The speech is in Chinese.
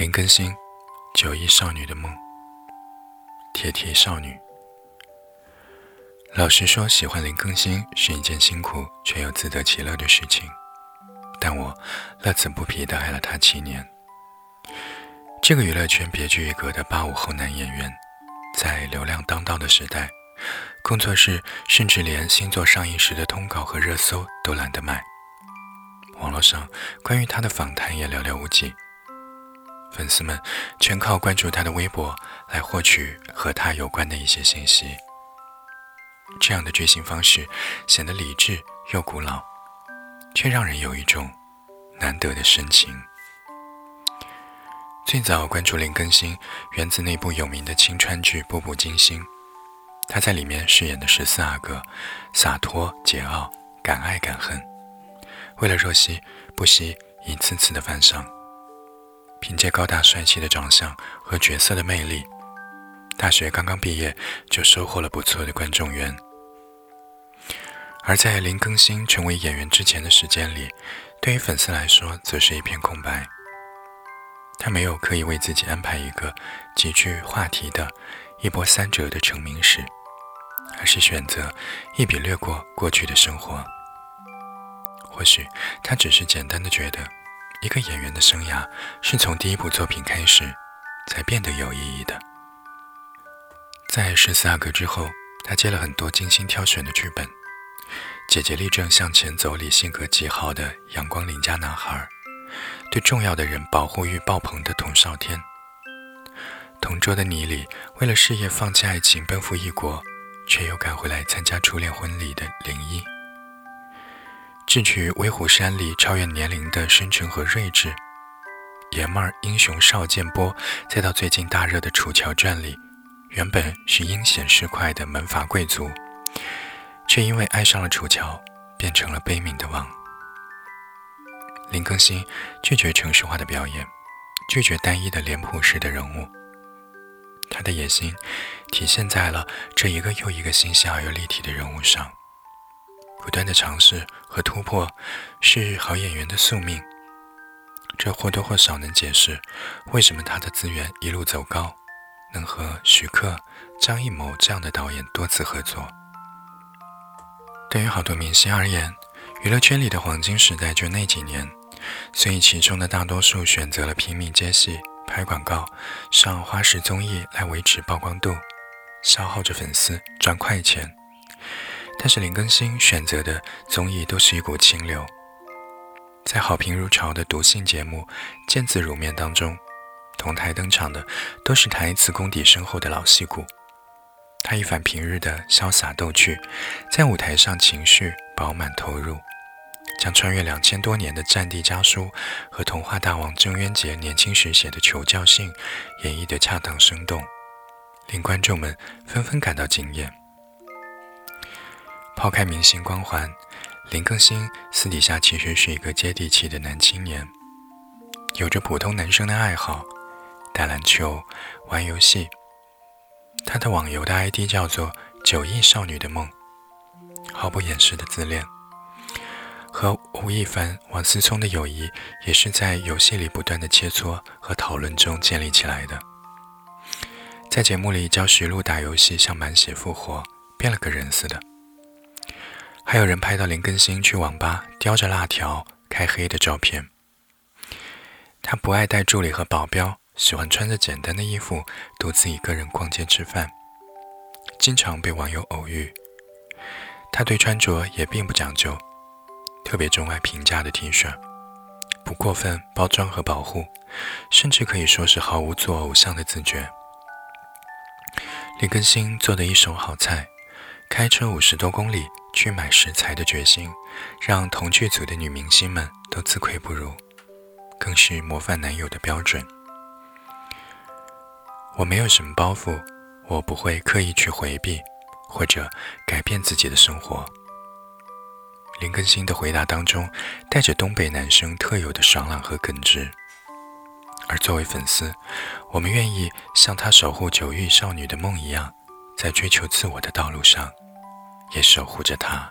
林更新，九亿少女的梦。铁蹄少女。老实说，喜欢林更新是一件辛苦却又自得其乐的事情，但我乐此不疲地爱了他七年。这个娱乐圈别具一格的八五后男演员，在流量当道的时代，工作室甚至连新作上映时的通稿和热搜都懒得买。网络上关于他的访谈也寥寥无几。粉丝们全靠关注他的微博来获取和他有关的一些信息。这样的追星方式显得理智又古老，却让人有一种难得的深情。最早关注林更新，源自那部有名的青川剧《步步惊心》，他在里面饰演的十四阿哥，洒脱桀骜，敢爱敢恨，为了若曦，不惜一次次的犯上。凭借高大帅气的长相和角色的魅力，大学刚刚毕业就收获了不错的观众缘。而在林更新成为演员之前的时间里，对于粉丝来说则是一片空白。他没有刻意为自己安排一个极具话题的一波三折的成名史，而是选择一笔略过过去的生活。或许他只是简单的觉得。一个演员的生涯是从第一部作品开始，才变得有意义的。在《十四阿哥》之后，他接了很多精心挑选的剧本，《姐姐立正向前走》里性格极好的阳光邻家男孩，对重要的人保护欲爆棚的童少天，《同桌的你》里为了事业放弃爱情奔赴异国，却又赶回来参加初恋婚礼的林一。智取威虎山里超越年龄的深沉和睿智，爷们儿英雄邵建波，再到最近大热的《楚乔传》里，原本是阴险市侩的门阀贵族，却因为爱上了楚乔，变成了悲悯的王。林更新拒绝城市化的表演，拒绝单一的脸谱式的人物，他的野心体现在了这一个又一个新鲜而又立体的人物上。不断的尝试和突破是好演员的宿命，这或多或少能解释为什么他的资源一路走高，能和徐克、张艺谋这样的导演多次合作。对于好多明星而言，娱乐圈里的黄金时代就那几年，所以其中的大多数选择了拼命接戏、拍广告、上花式综艺来维持曝光度，消耗着粉丝赚快钱。但是林更新选择的综艺都是一股清流，在好评如潮的读信节目《见字如面》当中，同台登场的都是台词功底深厚的老戏骨。他一反平日的潇洒逗趣，在舞台上情绪饱满投入，将穿越两千多年的战地家书和童话大王郑渊洁年轻时写的求教信演绎得恰当生动，令观众们纷纷感到惊艳。抛开明星光环，林更新私底下其实是一个接地气的男青年，有着普通男生的爱好，打篮球、玩游戏。他的网游的 ID 叫做“九亿少女的梦”，毫不掩饰的自恋。和吴亦凡、王思聪的友谊也是在游戏里不断的切磋和讨论中建立起来的。在节目里教徐璐打游戏像满血复活，变了个人似的。还有人拍到林更新去网吧叼着辣条开黑的照片。他不爱带助理和保镖，喜欢穿着简单的衣服独自一个人逛街吃饭，经常被网友偶遇。他对穿着也并不讲究，特别钟爱平价的 T 恤，不过分包装和保护，甚至可以说是毫无做偶像的自觉。林更新做的一手好菜，开车五十多公里。去买食材的决心，让同剧组的女明星们都自愧不如，更是模范男友的标准。我没有什么包袱，我不会刻意去回避或者改变自己的生活。林更新的回答当中带着东北男生特有的爽朗和耿直，而作为粉丝，我们愿意像他守护九域少女的梦一样，在追求自我的道路上。也守护着他。